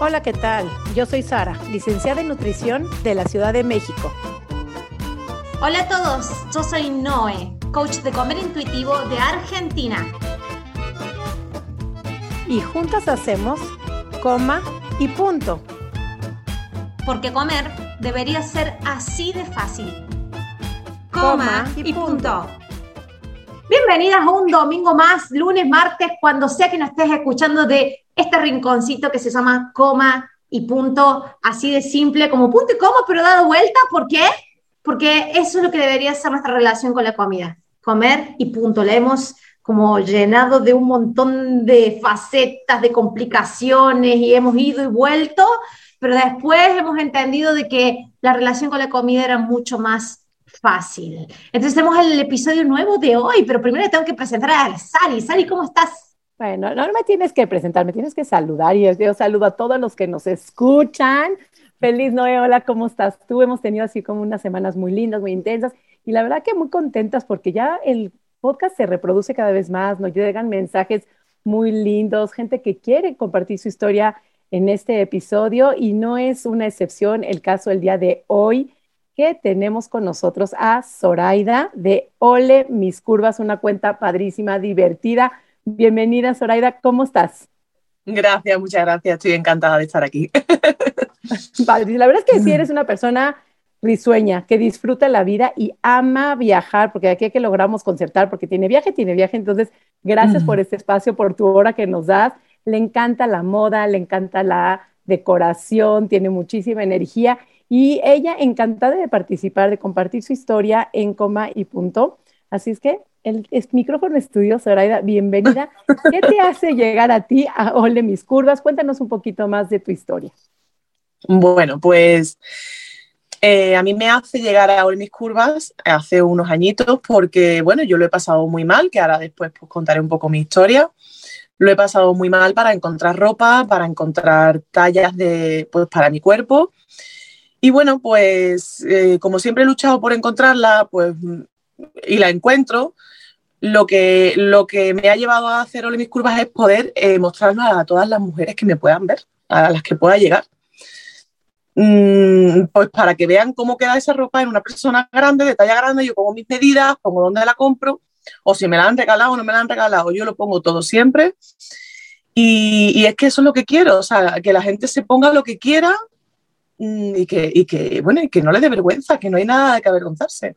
Hola, ¿qué tal? Yo soy Sara, licenciada en nutrición de la Ciudad de México. Hola a todos, yo soy Noé, coach de comer intuitivo de Argentina. Y juntas hacemos coma y punto. Porque comer debería ser así de fácil. Coma, y, punto. Bienvenidas a un domingo más, lunes, martes, cuando sea que nos estés escuchando de este rinconcito que se llama coma y punto, así de simple, como punto y coma, pero dado vuelta. ¿Por qué? Porque eso es lo que debería ser nuestra relación con la comida. Comer y punto. La hemos como llenado de un montón de facetas, de complicaciones y hemos ido y vuelto, pero después hemos entendido de que la relación con la comida era mucho más fácil. Entonces tenemos el episodio nuevo de hoy, pero primero tengo que presentar a Sari. Sari, ¿cómo estás? Bueno, no me tienes que presentar, me tienes que saludar y yo saludo a todos los que nos escuchan. Feliz Noé, hola, ¿cómo estás tú? Hemos tenido así como unas semanas muy lindas, muy intensas y la verdad que muy contentas porque ya el podcast se reproduce cada vez más, nos llegan mensajes muy lindos, gente que quiere compartir su historia en este episodio y no es una excepción el caso el día de hoy que tenemos con nosotros a Zoraida de Ole Mis Curvas, una cuenta padrísima, divertida Bienvenida, Zoraida, ¿cómo estás? Gracias, muchas gracias. Estoy encantada de estar aquí. la verdad es que sí eres una persona risueña, que disfruta la vida y ama viajar, porque aquí que logramos concertar, porque tiene viaje, tiene viaje. Entonces, gracias por este espacio, por tu hora que nos das. Le encanta la moda, le encanta la decoración, tiene muchísima energía y ella encantada de participar, de compartir su historia en coma y punto. Así es que el, micrófono estudio, Zoraida, bienvenida. ¿Qué te hace llegar a ti a Ole Mis Curvas? Cuéntanos un poquito más de tu historia. Bueno, pues eh, a mí me hace llegar a Ole Mis Curvas hace unos añitos porque, bueno, yo lo he pasado muy mal, que ahora después pues, contaré un poco mi historia. Lo he pasado muy mal para encontrar ropa, para encontrar tallas de, pues, para mi cuerpo. Y bueno, pues eh, como siempre he luchado por encontrarla, pues y la encuentro, lo que, lo que me ha llevado a hacer Ole mis curvas es poder eh, a todas las mujeres que me puedan ver, a las que pueda llegar. Mm, pues para que vean cómo queda esa ropa en una persona grande, de talla grande, yo pongo mis medidas, pongo dónde la compro, o si me la han regalado o no me la han regalado, yo lo pongo todo siempre. Y, es que eso es lo que quiero, o sea, que la gente se ponga lo que quiera mm, y, que, y que, bueno, que no le dé vergüenza, que no hay nada de que avergonzarse.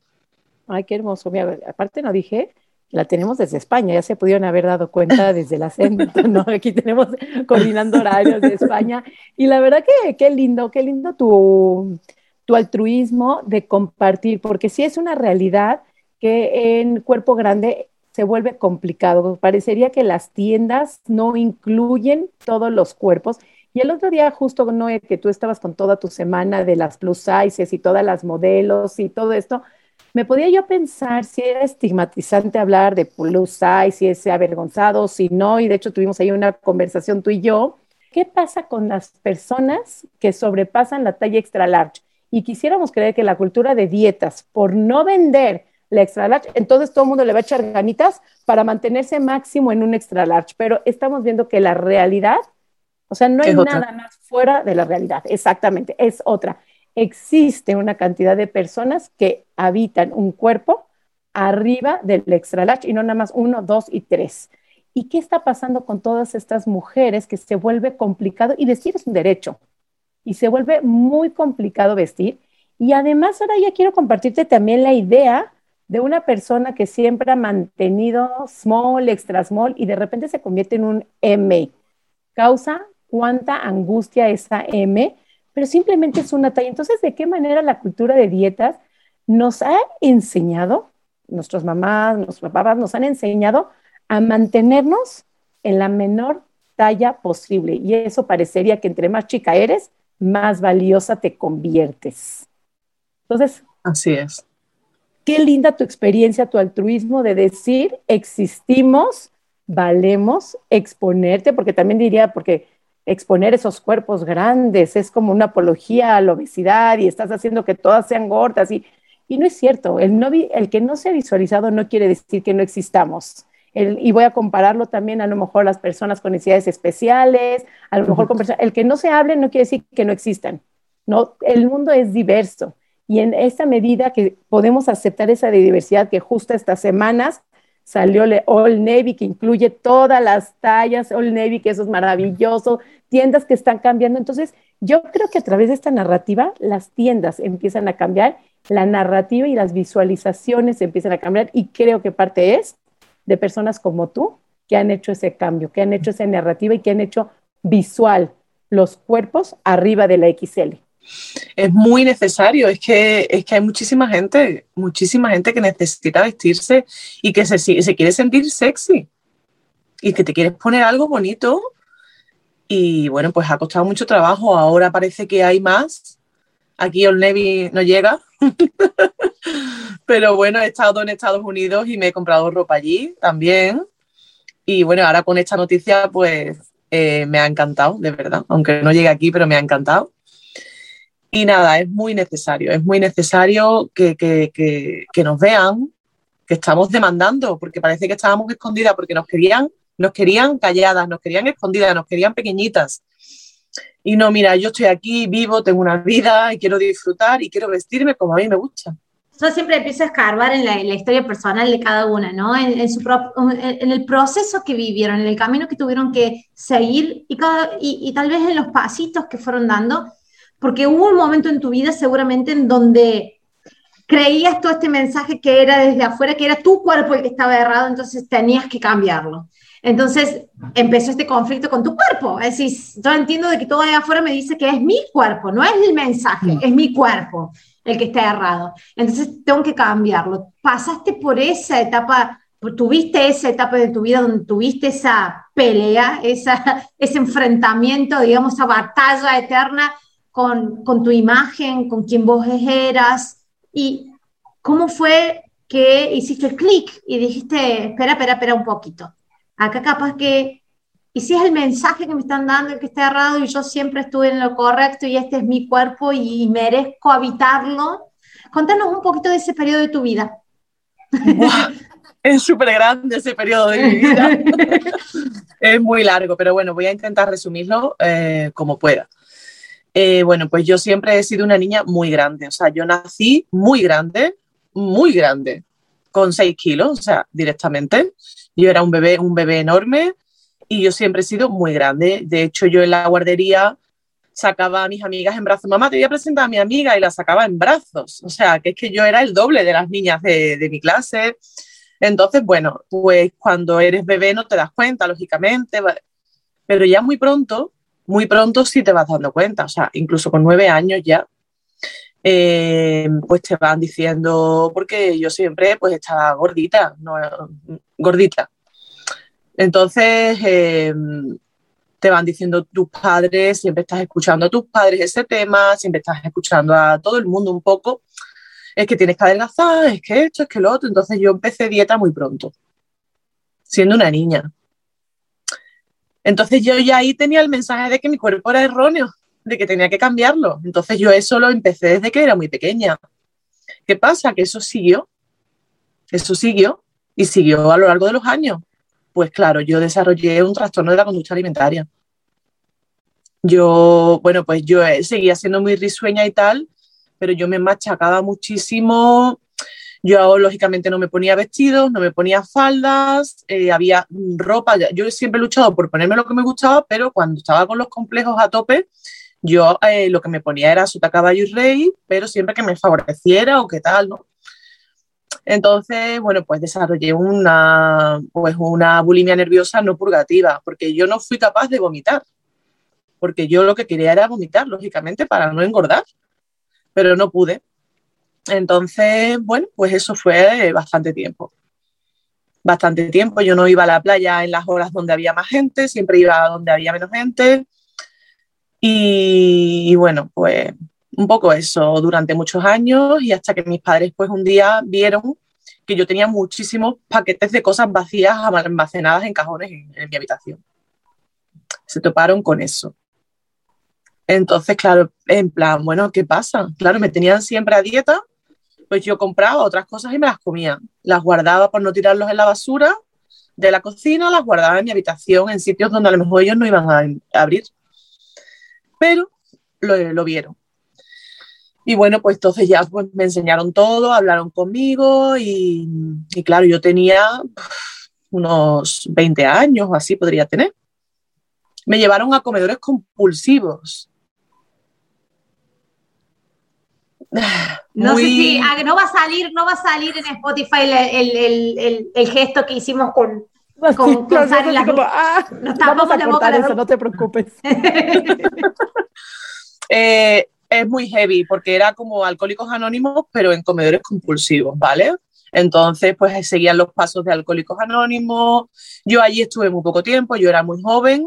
Ay, qué hermoso. Mira, aparte no dije la tenemos desde España, ya se pudieron haber dado cuenta desde el acento, ¿no? Aquí tenemos coordinando horarios de España. Y la verdad que qué lindo, qué lindo tu, tu altruismo de compartir, porque sí es una realidad que en cuerpo grande se vuelve complicado. Parecería que las tiendas no incluyen todos los cuerpos. Y el otro día, justo, Noé, que tú estabas con toda tu semana de las plus sizes y todas las modelos y todo esto, me podía yo pensar si era estigmatizante hablar de plus size, si es avergonzado, si no, y de hecho tuvimos ahí una conversación tú y yo. ¿Qué pasa con las personas que sobrepasan la talla extra large? Y quisiéramos creer que la cultura de dietas, por no vender la extra large, entonces todo el mundo le va a echar ganitas para mantenerse máximo en un extra large, pero estamos viendo que la realidad, o sea, no hay nada más fuera de la realidad, exactamente, es otra existe una cantidad de personas que habitan un cuerpo arriba del extra large y no nada más uno, dos y tres. ¿Y qué está pasando con todas estas mujeres que se vuelve complicado? Y vestir es un derecho. Y se vuelve muy complicado vestir. Y además ahora ya quiero compartirte también la idea de una persona que siempre ha mantenido small, extra small y de repente se convierte en un M. Causa cuánta angustia esa M pero simplemente es una talla. Entonces, ¿de qué manera la cultura de dietas nos ha enseñado, nuestros mamás, nuestros papás nos han enseñado a mantenernos en la menor talla posible? Y eso parecería que entre más chica eres, más valiosa te conviertes. Entonces, así es. Qué linda tu experiencia, tu altruismo de decir, existimos, valemos, exponerte, porque también diría, porque exponer esos cuerpos grandes, es como una apología a la obesidad y estás haciendo que todas sean gordas y, y no es cierto, el, no, el que no se ha visualizado no quiere decir que no existamos. y voy a compararlo también a lo mejor las personas con necesidades especiales, a lo mejor con personas, el que no se hable no quiere decir que no existan, ¿no? El mundo es diverso y en esta medida que podemos aceptar esa diversidad que justo estas semanas salió All Navy, que incluye todas las tallas, All Navy, que eso es maravilloso, tiendas que están cambiando. Entonces, yo creo que a través de esta narrativa, las tiendas empiezan a cambiar, la narrativa y las visualizaciones empiezan a cambiar, y creo que parte es de personas como tú que han hecho ese cambio, que han hecho esa narrativa y que han hecho visual los cuerpos arriba de la XL es muy necesario. Es que, es que hay muchísima gente, muchísima gente que necesita vestirse y que se, se quiere sentir sexy y que te quieres poner algo bonito. Y bueno, pues ha costado mucho trabajo. Ahora parece que hay más. Aquí el no llega. Pero bueno, he estado en Estados Unidos y me he comprado ropa allí también. Y bueno, ahora con esta noticia, pues eh, me ha encantado, de verdad. Aunque no llegue aquí, pero me ha encantado. Y nada, es muy necesario, es muy necesario que, nos vean, que estamos demandando, porque parece que estábamos escondidas, porque nos querían, nos querían calladas, nos querían escondidas, nos querían pequeñitas. Y no, mira, yo estoy aquí, vivo, tengo una vida y quiero disfrutar y quiero vestirme como a mí me gusta. Yo siempre empiezo a escarbar en la, historia personal de cada una, ¿no? En, el proceso que vivieron, en el camino que tuvieron que seguir y, y tal vez en los pasitos que fueron dando porque hubo un momento en tu vida seguramente en donde creías todo este mensaje que era desde afuera, que era tu cuerpo el que estaba errado, entonces tenías que cambiarlo. Entonces empezó este conflicto con tu cuerpo. Es decir, yo entiendo de que todo allá afuera me dice que es mi cuerpo, no es el mensaje, es mi cuerpo el que está errado. Entonces tengo que cambiarlo. Pasaste por esa etapa, tuviste esa etapa de tu vida donde tuviste esa pelea, esa, ese enfrentamiento, digamos, esa batalla eterna con, tu imagen, con quien vos eras, y cómo fue que hiciste el clic y dijiste, espera, espera, espera un poquito. Acá capaz que, y si es el mensaje que me están dando el que está errado y yo siempre estuve en lo correcto y este es mi cuerpo y merezco habitarlo, contanos un poquito de ese periodo de tu vida. Es súper grande ese periodo de mi vida. es muy largo, pero bueno, voy a intentar resumirlo eh, como pueda. Eh, bueno, pues yo siempre he sido una niña muy grande, o sea, yo nací muy grande, muy grande, con 6 kilos, o sea, directamente. Yo era un bebé, un bebé enorme y yo siempre he sido muy grande. De hecho, yo en la guardería sacaba a mis amigas en brazos. Mamá, te voy a presentar a mi amiga y la sacaba en brazos. O sea, que es que yo era el doble de las niñas de, de mi clase. Entonces, bueno, pues cuando eres bebé no te das cuenta, lógicamente, pero ya muy pronto muy pronto sí te vas dando cuenta, o sea, incluso con nueve años ya, eh, pues te van diciendo, porque yo siempre pues estaba gordita, gordita. Entonces, eh, te van diciendo tus padres, siempre estás escuchando a tus padres ese tema, siempre estás escuchando a todo el mundo un poco, es que tienes que adelgazar, es que esto, es que lo otro. Entonces yo empecé dieta muy pronto, siendo una niña. Entonces yo ya ahí tenía el mensaje de que mi cuerpo era erróneo, de que tenía que cambiarlo. Entonces yo eso lo empecé desde que era muy pequeña. ¿Qué pasa? Que eso siguió, eso siguió y siguió a lo largo de los años. Pues claro, yo desarrollé un trastorno de la conducta alimentaria. Yo, bueno, pues yo seguía siendo muy risueña y tal, pero yo me machacaba muchísimo yo lógicamente no me ponía vestidos, no me ponía faldas, eh, había ropa, yo siempre he luchado por ponerme lo que me gustaba, pero cuando estaba con los complejos a tope, yo eh, lo que me ponía era sota, caballo y rey, pero siempre que me favoreciera o qué tal, ¿no? Entonces, bueno, pues desarrollé una, pues una bulimia nerviosa no purgativa, porque yo no fui capaz de vomitar, porque yo lo que quería era vomitar, lógicamente, para no engordar, pero no pude. Entonces, bueno, pues eso fue bastante tiempo. Bastante tiempo. Yo no iba a la playa en las horas donde había más gente, siempre iba donde había menos gente. Y, bueno, pues un poco eso durante muchos años y hasta que mis padres pues un día vieron que yo tenía muchísimos paquetes de cosas vacías almacenadas en cajones en mi habitación. Se toparon con eso. Entonces, claro, en plan, bueno, ¿qué pasa? Claro, me tenían siempre a dieta pues yo compraba otras cosas y me las comía. Las guardaba por no tirarlos en la basura, de la cocina, las guardaba en mi habitación, en sitios donde a lo mejor ellos no iban a, abrir. Pero lo, vieron. Y bueno, pues entonces ya pues, me enseñaron todo, hablaron conmigo y, y claro, yo tenía unos 20 años o así podría tener. Me llevaron a comedores compulsivos. No sé si ah, no va a salir, no va a salir en Spotify el, gesto que hicimos con, con, ah, vamos a cortar eso, no te preocupes. Eh, es muy heavy porque era como alcohólicos anónimos, pero en comedores compulsivos, ¿vale? Entonces, pues seguían los pasos de alcohólicos anónimos. Yo allí estuve muy poco tiempo, yo era muy joven,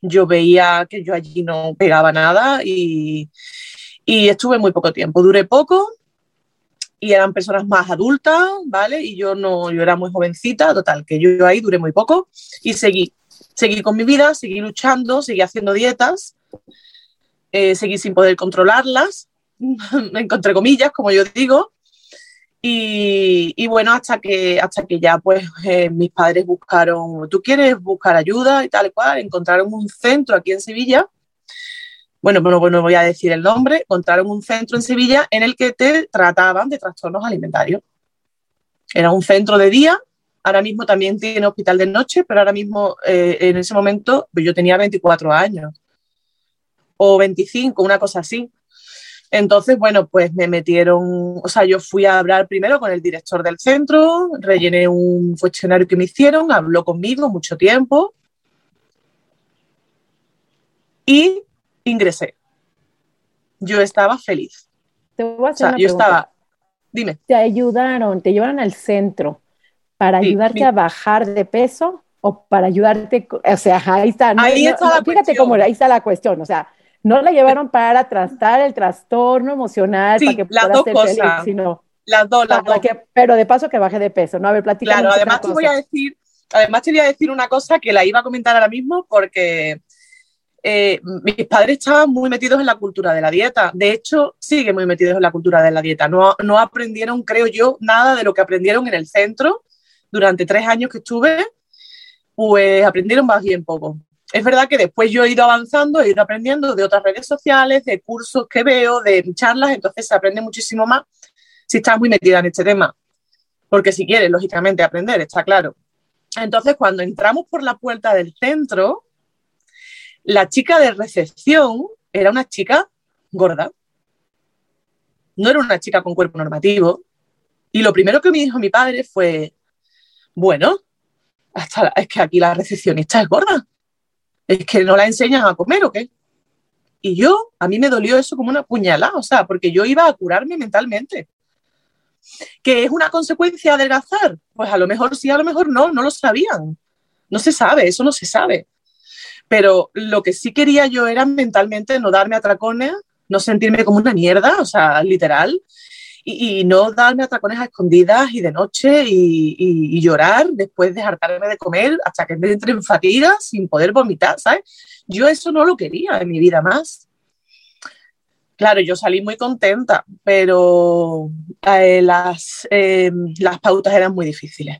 yo veía que yo allí no pegaba nada y, y estuve muy poco tiempo. Duré poco y eran personas más adultas, ¿vale? Y yo no, yo era muy jovencita, total, que yo ahí duré muy poco y seguí, seguí con mi vida, seguí luchando, seguí haciendo dietas, eh, seguí sin poder controlarlas, entre comillas, como yo digo. Y, y, bueno, hasta que, hasta que ya pues eh, mis padres buscaron, ¿tú quieres buscar ayuda y tal cual? Encontraron un centro aquí en Sevilla bueno, no, no voy a decir el nombre, encontraron un centro en Sevilla en el que te trataban de trastornos alimentarios. Era un centro de día, ahora mismo también tiene hospital de noche, pero ahora mismo, eh, en ese momento, yo tenía 24 años o 25, una cosa así. Entonces, bueno, pues me metieron, o sea, yo fui a hablar primero con el director del centro, rellené un cuestionario que me hicieron, habló conmigo mucho tiempo y ingresé. Yo estaba feliz. Te voy a hacer yo estaba, dime. ¿Te ayudaron, te llevaron al centro para ayudarte a bajar de peso o para ayudarte, o sea, ahí está. ahí está la fíjate cómo ahí está la cuestión, o sea, no la llevaron para tratar el trastorno emocional, para que puedas ser feliz, sino las dos, las dos. pero de paso que baje de peso, ¿no? A ver, platícame. Claro, además te voy a decir, además te voy a decir una cosa que la iba a comentar ahora mismo porque eh, mis padres estaban muy metidos en la cultura de la dieta. De hecho, siguen muy metidos en la cultura de la dieta. No, no aprendieron, creo yo, nada de lo que aprendieron en el centro durante tres años que estuve, pues aprendieron más bien poco. Es verdad que después yo he ido avanzando, he ido aprendiendo de otras redes sociales, de cursos que veo, de charlas, entonces se aprende muchísimo más si estás muy metida en este tema. Porque si quieres, lógicamente, aprender, está claro. Entonces, cuando entramos por la puerta del centro, la chica de recepción era una chica gorda. No era una chica con cuerpo normativo. Y lo primero que me dijo mi padre fue, bueno, hasta es que aquí la recepcionista es gorda. Es que no la enseñan a comer o qué. Y yo, a mí me dolió eso como una puñalada, o sea, porque yo iba a curarme mentalmente. ¿Que es una consecuencia de adelgazar? Pues a lo mejor sí, a lo mejor no, no lo sabían. No se sabe, eso no se sabe. Pero lo que sí quería yo era mentalmente no darme atracones, no sentirme como una mierda, o sea, literal, y, no darme atracones a escondidas y de noche y, llorar después de hartarme de comer hasta que me entre en fatiga sin poder vomitar, ¿sabes? Yo eso no lo quería en mi vida más. Claro, yo salí muy contenta, pero eh, las, eh, las pautas eran muy difíciles.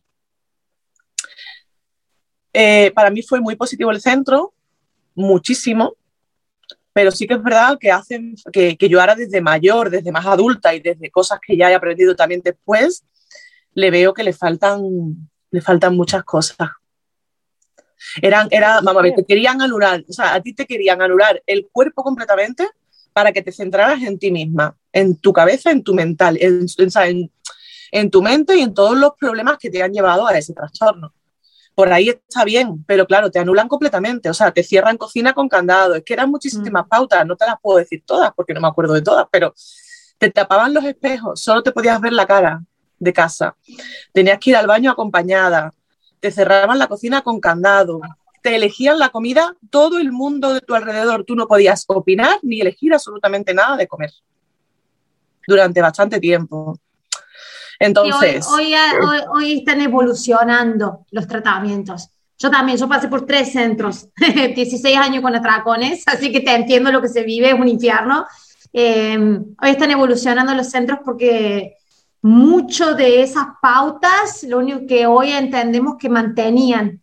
Eh, para mí fue muy positivo el centro, muchísimo, pero sí que es verdad que hacen que, yo ahora desde mayor, desde más adulta y desde cosas que ya he aprendido también después, le veo que le faltan, le faltan muchas cosas. Eran, era, vamos a ver, te querían anular, o sea, a ti te querían anular el cuerpo completamente para que te centraras en ti misma, en tu cabeza, en tu mental, en, en, en tu mente y en todos los problemas que te han llevado a ese trastorno por ahí está bien, pero claro, te anulan completamente, o sea, te cierran cocina con candado, es que eran muchísimas mm. pautas, no te las puedo decir todas porque no me acuerdo de todas, pero te tapaban los espejos, solo te podías ver la cara de casa, tenías que ir al baño acompañada, te cerraban la cocina con candado, te elegían la comida, todo el mundo de tu alrededor, tú no podías opinar ni elegir absolutamente nada de comer durante bastante tiempo. Entonces. Hoy, hoy, están evolucionando los tratamientos. Yo también, yo pasé por tres centros, 16 años con atracones, así que te entiendo lo que se vive, es un infierno. Em, hoy están evolucionando los centros porque mucho de esas pautas, lo único que hoy entendemos que mantenían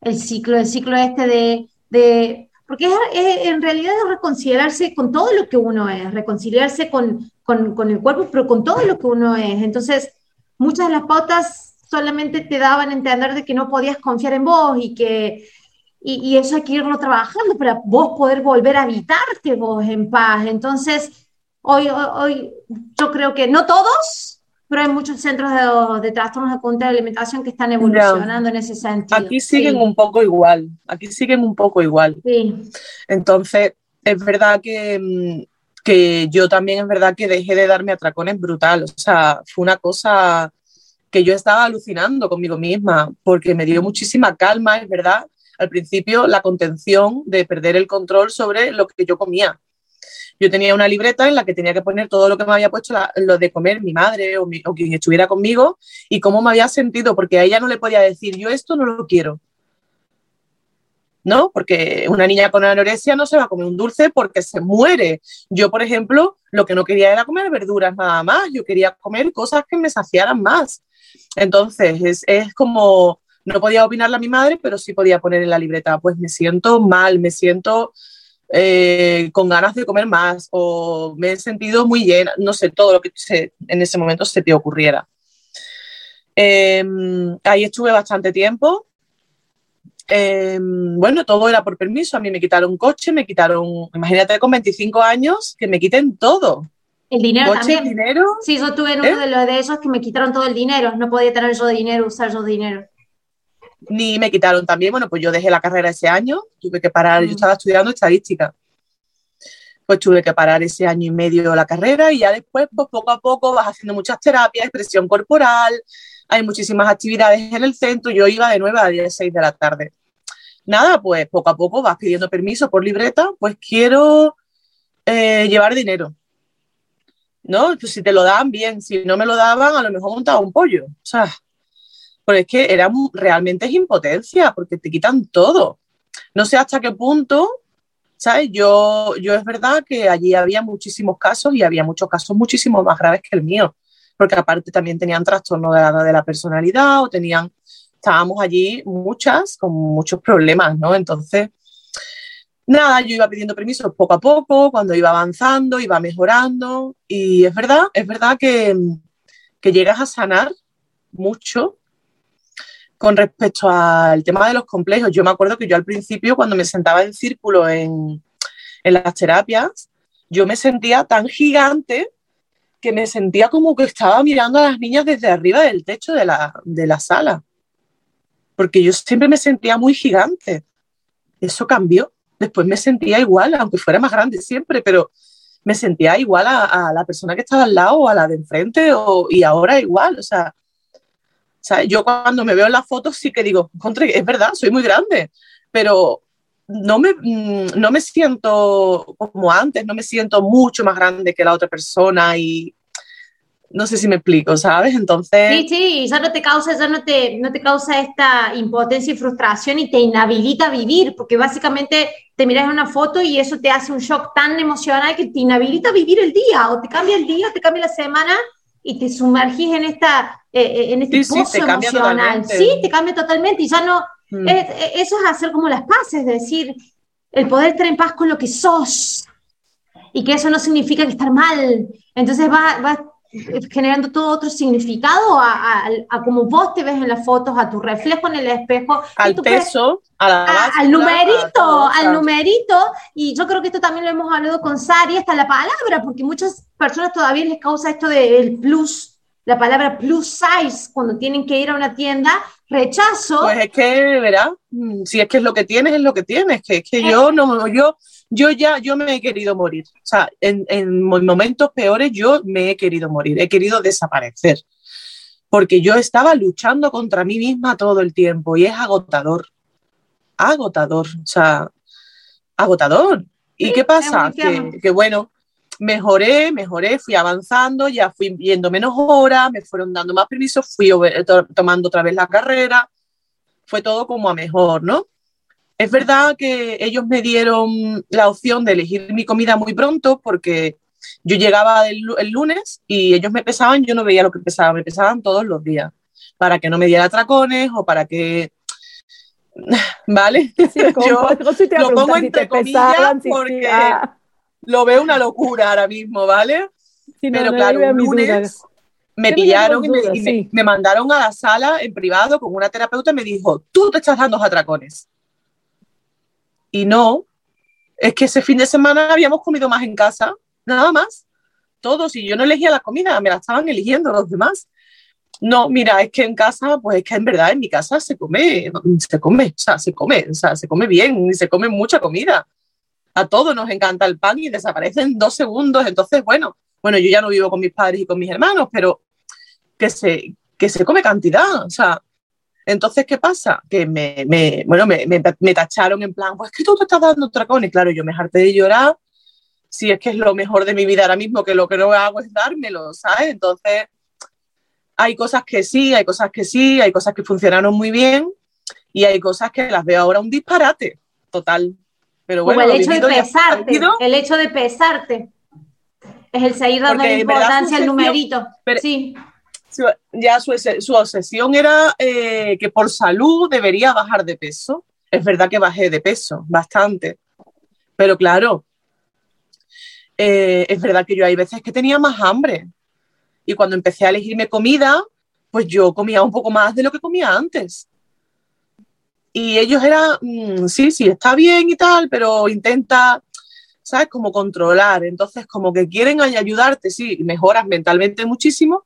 el ciclo, el ciclo este de, de porque en realidad es reconciliarse con todo lo que uno es, reconciliarse con, con, con, el cuerpo, pero con todo lo que uno es. Entonces, muchas de las pautas solamente te daban a entender de que no podías confiar en vos y que y, y eso hay que irlo trabajando para vos poder volver a habitarte vos en paz. Entonces, hoy, hoy, hoy yo creo que no todos, pero hay muchos centros de, de trastornos de conducta de alimentación que están evolucionando en ese sentido. Aquí siguen un poco igual, aquí siguen un poco igual. Sí. Entonces, es verdad que, mm, que yo también es verdad que dejé de darme atracones brutal, o sea, fue una cosa que yo estaba alucinando conmigo misma, porque me dio muchísima calma, es verdad, al principio la contención de perder el control sobre lo que yo comía yo tenía una libreta en la que tenía que poner todo lo que me había puesto lo de comer mi madre o, quien estuviera conmigo y cómo me había sentido, porque a ella no le podía decir, yo esto no lo quiero. ¿No? Porque una niña con anorexia no se va a comer un dulce porque se muere. Yo, por ejemplo, lo que no quería era comer verduras nada más, yo quería comer cosas que me saciaran más. Entonces, es, es como, no podía opinarle a mi madre, pero sí podía poner en la libreta, pues me siento mal, me siento eh, con ganas de comer más o me he sentido muy llena, no sé, todo lo que en ese momento se te ocurriera. Em, ahí estuve bastante tiempo. Em, bueno, todo era por permiso. A mí me quitaron coche, me quitaron, imagínate con 25 años, que me quiten todo. El dinero coche, también. dinero. Sí, yo tuve uno ¿Eh? de los de esos que me quitaron todo el dinero. No podía tener yo dinero, usar yo dinero ni me quitaron también, bueno, pues yo dejé la carrera ese año, tuve que parar, yo estaba estudiando estadística, pues tuve que parar ese año y medio la carrera y ya después, pues poco a poco vas haciendo muchas terapias, expresión corporal, hay muchísimas actividades en el centro, yo iba de 9 a 10, 6 de la tarde. Nada, pues poco a poco vas pidiendo permiso por libreta, pues quiero eh, llevar dinero. ¿No? Pues si te lo dan, bien, si no me lo daban, a lo mejor montaba un pollo. O sea, pero es que era realmente es impotencia, porque te quitan todo. No sé hasta qué punto, ¿sabes? Yo, yo es verdad que allí había muchísimos casos y había muchos casos muchísimo más graves que el mío, porque aparte también tenían trastorno de la, personalidad o tenían, estábamos allí muchas con muchos problemas, ¿no? Entonces, nada, yo iba pidiendo permisos poco a poco, cuando iba avanzando, iba mejorando y es verdad, es verdad que, que llegas a sanar mucho con respecto al tema de los complejos, yo me acuerdo que yo al principio, cuando me sentaba en círculo en, en las terapias, yo me sentía tan gigante que me sentía como que estaba mirando a las niñas desde arriba del techo de la, de la sala. Porque yo siempre me sentía muy gigante. Eso cambió. Después me sentía igual, aunque fuera más grande siempre, pero me sentía igual a, la persona que estaba al lado o a la de enfrente o, y ahora igual. O sea, yo cuando me veo en las fotos sí que digo, es verdad, soy muy grande, pero no me, mm, no me siento como antes, no me siento mucho más grande que la otra persona y no sé si me explico, ¿sabes? Entonces... Sí, sí, ya no te causa, ya no te, no te causa esta impotencia y frustración y te inhabilita a vivir, porque básicamente te miras en una foto y eso te hace un shock tan emocional que te inhabilita a vivir el día, o te cambia el día, o te cambia la semana, y te sumergís en esta eh, eh en este sí, pozo sí, emocional. Sí, te cambia totalmente y ya no mm. es, eso es hacer como las paces, es decir, el poder estar en paz con lo que sos y que eso no significa que estar mal. Entonces va, va generando todo otro significado a, a, a, como vos te ves en las fotos, a tu reflejo en el espejo. Al peso, a la báscula, al numerito, al numerito. Y yo creo que esto también lo hemos hablado con Sari, hasta la palabra, porque muchas personas todavía les causa esto del plus, la palabra plus size, cuando tienen que ir a una tienda, rechazo. Pues es que, verá, mm, si es que es lo que tienes, es lo que tienes, que es que eh. yo no, yo yo ya, yo me he querido morir. O sea, en, en momentos peores yo me he querido morir, he querido desaparecer. Porque yo estaba luchando contra mí misma todo el tiempo y es agotador. Agotador, o sea, agotador. ¿Y qué pasa? Que, que, bueno, mejoré, mejoré, fui avanzando, ya fui viendo menos horas, me fueron dando más permisos, fui tomando otra vez la carrera, fue todo como a mejor, ¿no? Es verdad que ellos me dieron la opción de elegir mi comida muy pronto porque yo llegaba el, el, lunes y ellos me pesaban, yo no veía lo que pesaban, me pesaban todos los días, para que no me diera tracones o para que... ¿Vale? Sí, yo lo pongo entre comillas porque ah. Lo veo una locura ahora mismo, ¿vale? Pero claro, un lunes me pillaron y, me, me, mandaron a la sala en privado con una terapeuta y me dijo, tú te estás dando atracones. Y no, es que ese fin de semana habíamos comido más en casa nada más. Todos, y yo no elegía la comida, me la estaban eligiendo los demás. No, mira, es que en casa, pues es que en verdad en mi casa se come, se come, o sea, se come, o sea, se come bien y se come mucha comida. A todos nos encanta el pan y desaparece en dos segundos. Entonces, bueno, bueno, yo ya no vivo con mis padres y con mis hermanos, pero que se, que se come cantidad, o sea, entonces, ¿qué pasa? Que me, me bueno, me, me, tacharon en plan, pues que tú te estás dando tracones. Claro, yo me harté de llorar si es que es lo mejor de mi vida ahora mismo, que lo que no hago es dármelo, ¿sabes? Entonces, hay cosas que sí, hay cosas que sí, hay cosas que funcionaron muy bien y hay cosas que las veo ahora un disparate total. Pero bueno, el hecho de pesarte, el hecho de pesarte es el seguir dando importancia al numerito. sí. Ya su, su obsesión era eh, que por salud debería bajar de peso. Es verdad que bajé de peso, bastante. Pero claro, eh, es verdad que yo hay veces que tenía más hambre. Y cuando empecé a elegirme comida, pues yo comía un poco más de lo que comía antes. Y ellos eran, mm, sí, sí, está bien y tal, pero intenta, ¿sabes? Como controlar. Entonces, como que quieren ayudarte, sí, mejoras mentalmente muchísimo,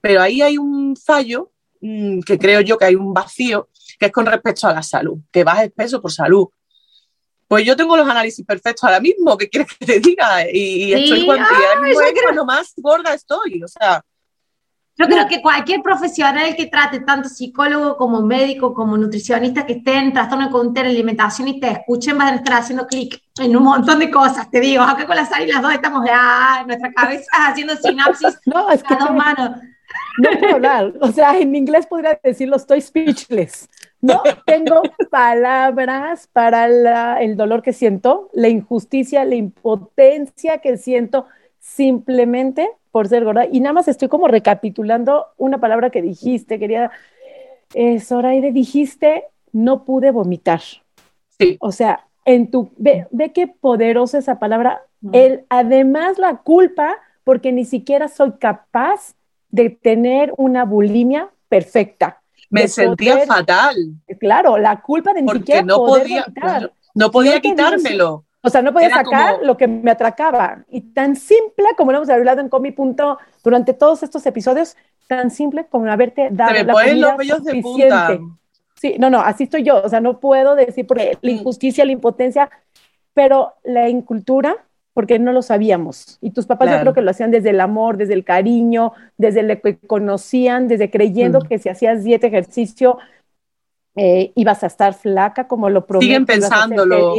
pero ahí hay un fallo mm, que creo yo que hay un vacío, que es con respecto a la salud, que bajes peso por salud. Pues yo tengo los análisis perfectos ahora mismo, ¿qué quieres que te diga? Y, estoy cuando, ah, más gorda estoy, o sea. Yo creo que cualquier profesional que trate, tanto psicólogo como médico, como nutricionista, que esté en trastorno de alimentación y te escuchen, van a estar haciendo clic en un montón de cosas, te digo. Acá con las y las dos estamos de, ah, nuestra cabeza haciendo sinapsis no, es que a dos manos. No puedo hablar, o sea, en inglés podría decirlo, estoy speechless. No tengo palabras para el dolor que siento, la injusticia, la impotencia que siento simplemente por ser gorda. Y nada más estoy como recapitulando una palabra que dijiste, quería, eh, Zoraide, dijiste, no pude vomitar. Sí. O sea, en tu, ve, ve qué poderosa esa palabra. El, además, la culpa, porque ni siquiera soy capaz de tener una bulimia perfecta me sentía fatal. Claro, la culpa de ni siquiera no podía, no podía quitármelo. O sea, no podía sacar lo que me atracaba. Y tan simple como lo hemos hablado en Comi Punto durante todos estos episodios, tan simple como haberte dado me ponen los vellos de punta. Sí, no, no, así estoy yo. O sea, no puedo decir porque la mm. injusticia, la impotencia, pero la incultura porque no lo sabíamos. Y tus papás yo creo que lo hacían desde el amor, desde el cariño, desde lo que conocían, desde creyendo mm. que si hacías dieta, ejercicio, eh, ibas a estar flaca, como lo prometen. Siguen pensándolo.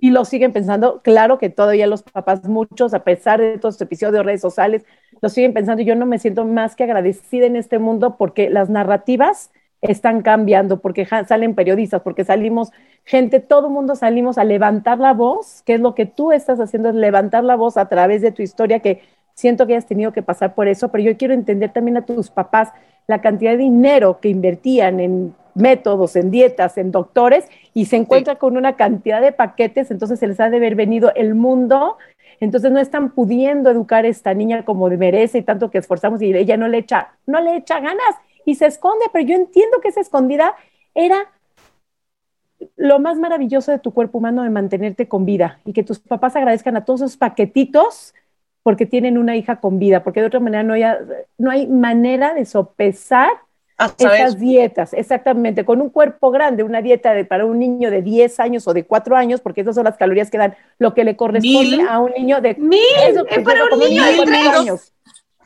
Y lo siguen pensando. Claro que todavía los papás, muchos, a pesar de todos estos episodios de redes sociales, lo siguen pensando. Yo no me siento más que agradecida en este mundo porque las narrativas están cambiando, porque salen periodistas, porque salimos gente, todo el mundo salimos a levantar la voz, que es lo que tú estás haciendo, es levantar la voz a través de tu historia, que siento que has tenido que pasar por eso, pero yo quiero entender también a tus papás la cantidad de dinero que invertían en métodos, en dietas, en doctores, y se encuentra con una cantidad de paquetes, entonces se les ha de haber venido el mundo, entonces no están pudiendo educar a esta niña como merece y tanto que esforzamos y ella no le echa, no le echa ganas y se esconde, pero yo entiendo que esa escondida era lo más maravilloso de tu cuerpo humano de mantenerte con vida y que tus papás agradezcan a todos esos paquetitos porque tienen una hija con vida, porque de otra manera no hay, no hay manera de sopesar ah, esas dietas, exactamente, con un cuerpo grande, una dieta de, para un niño de 10 años o de 4 años, porque esas son las calorías que dan lo que le corresponde a un niño de... ¡Mil! es para un niño de 3 años.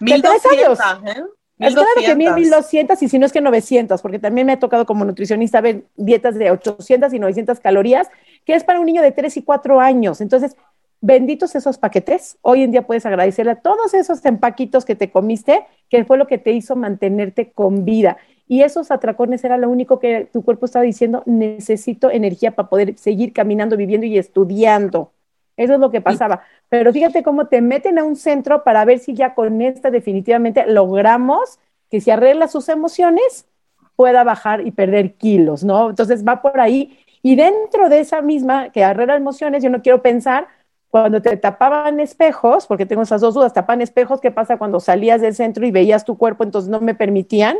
¿De 3 años? ¿eh? Es claro que 1200 y si no es que 900, porque también me ha tocado como nutricionista ver dietas de 800 y 900 calorías, que es para un niño de 3 y 4 años. Entonces, benditos esos paquetes. Hoy en día puedes agradecerle a todos esos empaquitos que te comiste, que fue lo que te hizo mantenerte con vida. Y esos atracones era lo único que tu cuerpo estaba diciendo, necesito energía para poder seguir caminando, viviendo y estudiando. Eso es lo que pasaba. Pero fíjate cómo te meten a un centro para ver si ya con esta definitivamente logramos que si arregla sus emociones pueda bajar y perder kilos, ¿no? Entonces va por ahí. Y dentro de esa misma que arregla emociones, yo no quiero pensar cuando te tapaban espejos, porque tengo esas dos dudas, tapan espejos, ¿qué pasa cuando salías del centro y veías tu cuerpo, entonces no me permitían?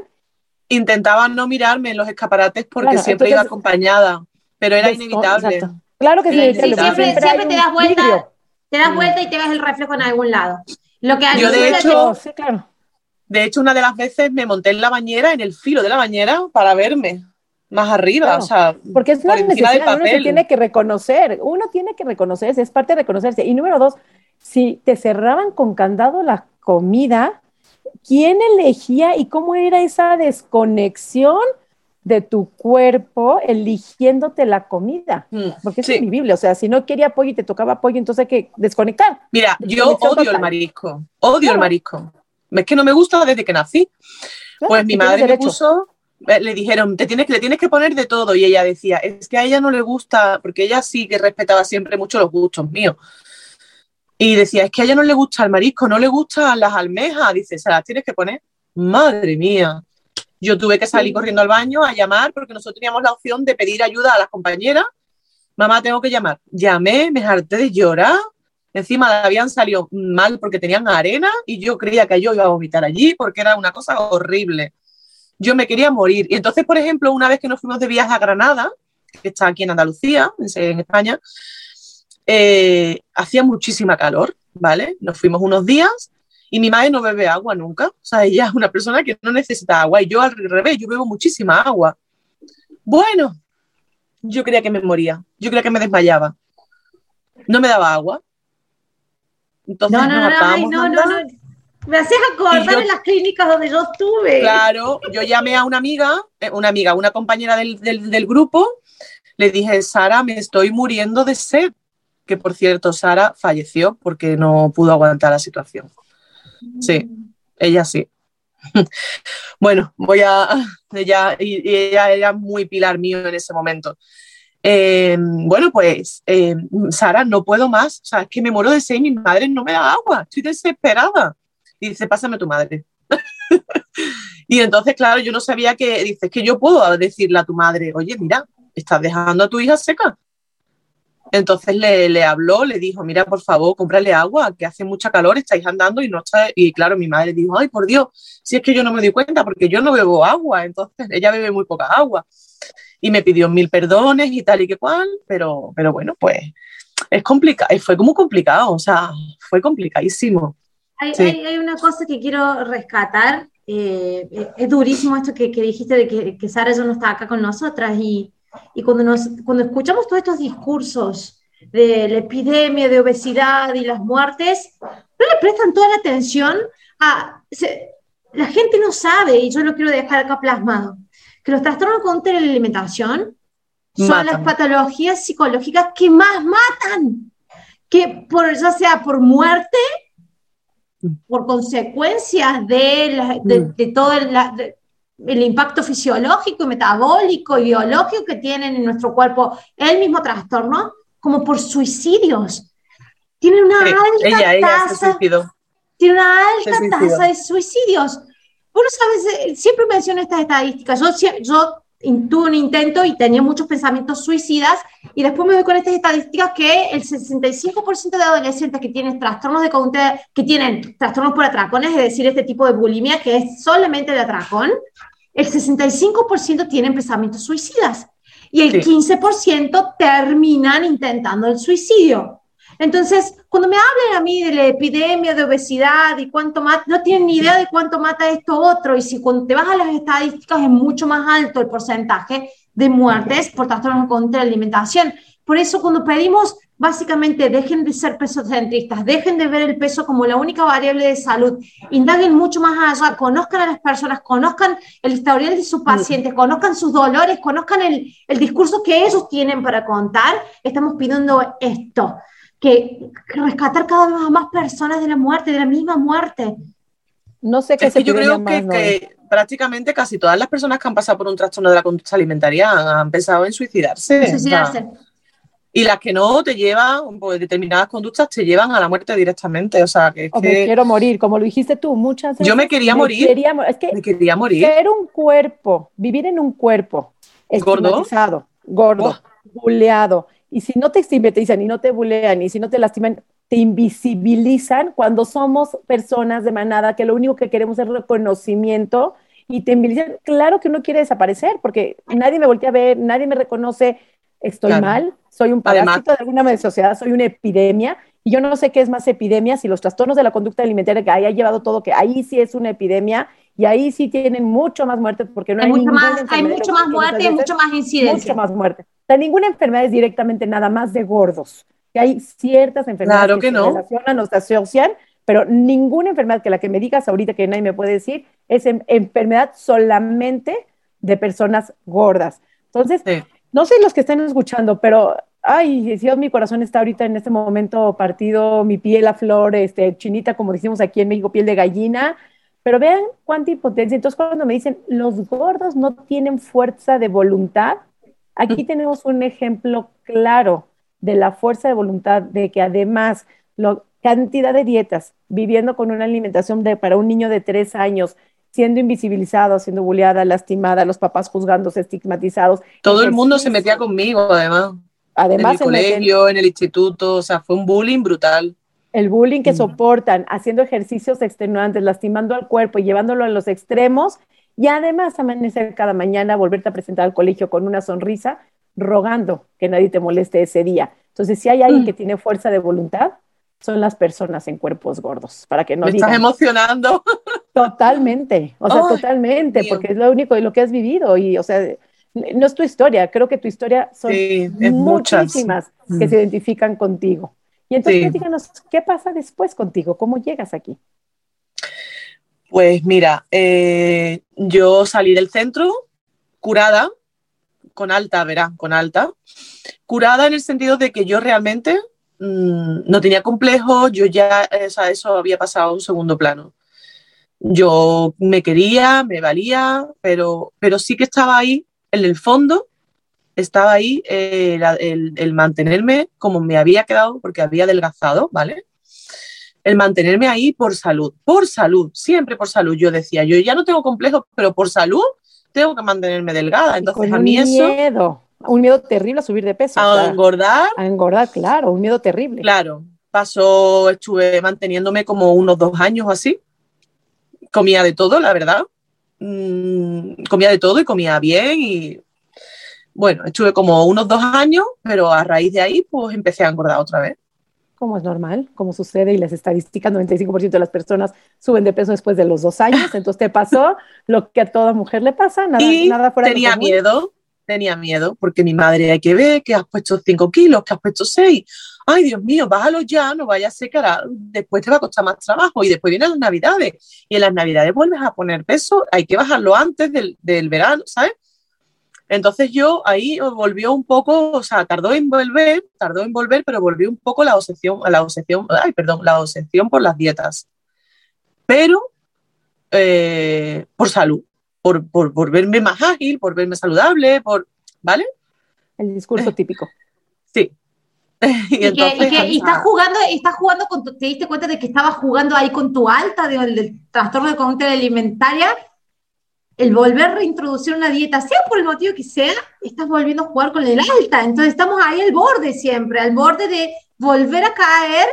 Intentaban no mirarme en los escaparates porque siempre iba acompañada, pero era inevitable. Claro que sí, siempre, te das vuelta, te das vuelta y te ves el reflejo en algún lado. Lo que Yo de hecho, de hecho, una de las veces me monté en la bañera, en el filo de la bañera, para verme más arriba, o sea, porque es una necesidad, uno se tiene que reconocer, uno tiene que reconocerse, es parte de reconocerse. Y número dos, si te cerraban con candado la comida, ¿quién elegía y cómo era esa desconexión de tu cuerpo eligiéndote la comida? Mm, porque es invivible, o sea, si no quería pollo y te tocaba pollo, entonces hay que desconectar. Mira, yo odio el marisco, odio el marisco. Es que no me gusta desde que nací. pues mi madre me puso le dijeron, te tienes, le tienes que poner de todo. Y ella decía, es que a ella no le gusta, porque ella sí que respetaba siempre mucho los gustos míos. Y decía, es que a ella no le gusta el marisco, no le gustan las almejas. Dice, se las tienes que poner. Madre mía. Yo tuve que salir corriendo al baño a llamar porque nosotros teníamos la opción de pedir ayuda a las compañeras. Mamá, tengo que llamar. Llamé, me harté de llorar. Encima habían salido mal porque tenían arena y yo creía que yo iba a vomitar allí porque era una cosa horrible yo me quería morir. Y entonces, por ejemplo, una vez que nos fuimos de viaje a Granada, que está aquí en Andalucía, en España, eh, hacía muchísima calor, ¿vale? Nos fuimos unos días y mi madre no bebe agua nunca. O sea, ella es una persona que no necesita agua y yo al revés, yo bebo muchísima agua. Bueno, yo creía que me moría, yo creía que me desmayaba. No me daba agua. Entonces no, no, no, no, no, me hacías acordar en las clínicas donde yo estuve. Claro, yo llamé a una amiga, eh, una amiga, una compañera del, del, grupo, le dije, Sara, me estoy muriendo de sed. Que por cierto, Sara falleció porque no pudo aguantar la situación. Sí, ella sí. bueno, voy a. Ella, y, ella era muy pilar mío en ese momento. Eh, bueno, pues, eh, Sara, no puedo más. O sea, es que me muero de sed y mi madre no me da agua. Estoy desesperada y dice, pásame tu madre. y entonces, claro, yo no sabía que, dices que yo puedo decirle a tu madre, oye, mira, estás dejando a tu hija seca. Entonces le, le, habló, le dijo, mira, por favor, cómprale agua, que hace mucha calor, estáis andando y no está... Y claro, mi madre dijo, ay, por Dios, si es que yo no me di cuenta porque yo no bebo agua, entonces ella bebe muy poca agua. Y me pidió mil perdones y tal y que cual, pero, pero bueno, pues es complicado, fue como complicado, o sea, fue complicadísimo. Hay, una cosa que quiero rescatar. Eh, es durísimo esto que, dijiste de que, que, Sara ya no está acá con nosotras y, y cuando, nos, cuando escuchamos todos estos discursos de la epidemia de obesidad y las muertes, no le prestan toda la atención a... la gente no sabe, y yo lo quiero dejar acá plasmado, que los trastornos contra la alimentación son las patologías psicológicas que más matan, que por, ya sea por muerte por consecuencias de, de, todo el, el, impacto fisiológico, metabólico y biológico que tienen en nuestro cuerpo el mismo trastorno, como por suicidios. Tienen una alta tasa. Tiene una alta tasa de suicidios. Bueno, sabes, eh, siempre menciono estas estadísticas. Yo, yo tuve un intento y tenía muchos pensamientos suicidas y después me doy con estas estadísticas que el 65% de adolescentes que tienen trastornos de conducta, que tienen trastornos por atracones, es decir, este tipo de bulimia que es solamente de atracón, el 65% tienen pensamientos suicidas y el 15% terminan intentando el suicidio. Entonces, cuando me hablan a mí de la epidemia de obesidad y cuánto mata, no tienen ni idea de cuánto mata esto otro. Y si cuando te vas a las estadísticas es mucho más alto el porcentaje de muertes por trastornos contra la alimentación. Por eso cuando pedimos, básicamente, dejen de ser pesocentristas, dejen de ver el peso como la única variable de salud, indaguen mucho más allá, conozcan a las personas, conozcan el historial de sus pacientes, conozcan sus dolores, conozcan el, el discurso que ellos tienen para contar. Estamos pidiendo esto que rescatar cada vez a más personas de la muerte, de la misma muerte. No sé qué es se que yo creo que, prácticamente casi todas las personas que han pasado por un trastorno de la conducta alimentaria han, pensado en suicidarse. suicidarse. y las que no te llevan, pues determinadas conductas te llevan a la muerte directamente. O sea, que, o me quiero morir, como lo dijiste tú, muchas veces. Yo me quería morir. es que me quería morir. Ser un cuerpo, vivir en un cuerpo estigmatizado, gordo, gordo oh. buleado, y si no te estigmatizan y no te bulean y si no te lastiman, te invisibilizan cuando somos personas de manada que lo único que queremos es reconocimiento y te invisibilizan. Claro que uno quiere desaparecer porque nadie me voltea a ver, nadie me reconoce, estoy mal, soy un parásito de alguna sociedad, soy una epidemia y yo no sé qué es más epidemia, si los trastornos de la conducta alimentaria que haya llevado todo, que ahí sí es una epidemia y ahí sí tienen mucho más muerte porque no hay, mucho más, hay mucho más muerte y mucho más incidencia. Mucho más muerte. O sea, ninguna enfermedad es directamente nada más de gordos. Que hay ciertas enfermedades que, no. se relacionan o se asocian, pero ninguna enfermedad que la que me digas ahorita que nadie me puede decir es enfermedad solamente de personas gordas. Entonces, no sé los que están escuchando, pero ay, Dios, mi corazón está ahorita en este momento partido, mi piel a flor, este, chinita, como decimos aquí en México, piel de gallina. Pero vean cuánta impotencia. Entonces, cuando me dicen los gordos no tienen fuerza de voluntad, aquí tenemos un ejemplo claro de la fuerza de voluntad, de que además la cantidad de dietas, viviendo con una alimentación de, para un niño de tres años, siendo invisibilizado, siendo bulleada, lastimada, los papás juzgándose, estigmatizados. Todo el mundo se metía conmigo, además. Además, en el colegio, en el instituto, o sea, fue un bullying brutal el bullying que soportan, haciendo ejercicios extenuantes, lastimando al cuerpo y llevándolo a los extremos, y además amanecer cada mañana, volverte a presentar al colegio con una sonrisa, rogando que nadie te moleste ese día. Entonces, si hay alguien mm. que tiene fuerza de voluntad, son las personas en cuerpos gordos, para que no Me estás emocionando. Totalmente, o sea, totalmente, porque es lo único de lo que has vivido y, o sea, no es tu historia, creo que tu historia son muchísimas que mm. se identifican contigo. Y entonces díganos, ¿qué pasa después contigo? ¿Cómo llegas aquí? Pues mira, eh, yo salí del centro curada, con alta, verá, con alta, curada en el sentido de que yo realmente mm, no tenía complejo, yo ya, o sea, eso había pasado a un segundo plano. Yo me quería, me valía, pero, pero sí que estaba ahí en el fondo estaba ahí eh, el, mantenerme como me había quedado, porque había adelgazado, ¿vale? El mantenerme ahí por salud, por salud, siempre por salud. Yo decía, yo ya no tengo complejo, pero por salud tengo que mantenerme delgada. Entonces a mí un miedo, un miedo terrible a subir de peso. A engordar. A engordar, claro, un miedo terrible. Claro, pasó, estuve manteniéndome como unos dos años así. Comía de todo, la verdad. Mm, comía de todo y comía bien y bueno, estuve como unos dos años, pero a raíz de ahí, pues empecé a engordar otra vez. Como es normal, como sucede, y las estadísticas, 95% de las personas suben de peso después de los dos años, entonces te pasó lo que a toda mujer le pasa, nada, y nada fuera tenía miedo, tenía miedo, porque mi madre hay que ver que has puesto 5 kilos, que has puesto 6, ay Dios mío, bájalo ya, no vayas a secar, después te va a costar más trabajo y después vienen las navidades. Y en las navidades vuelves a poner peso, hay que bajarlo antes del, del verano, ¿sabes? Entonces yo ahí volvió un poco, o sea, tardó en volver, tardó en volver, pero volvió un poco la obsesión, la obsesión, ay, perdón, la obsesión por las dietas. Pero eh, por salud, por, por, verme más ágil, por verme saludable, por, ¿vale? El discurso típico. Sí. y, estás jugando, estás jugando con te diste cuenta de que estabas jugando ahí con tu alta del trastorno de conducta alimentaria el volver a reintroducir una dieta, sea por el motivo que sea, estás volviendo a jugar con el alta. Entonces estamos ahí al borde siempre, al borde de volver a caer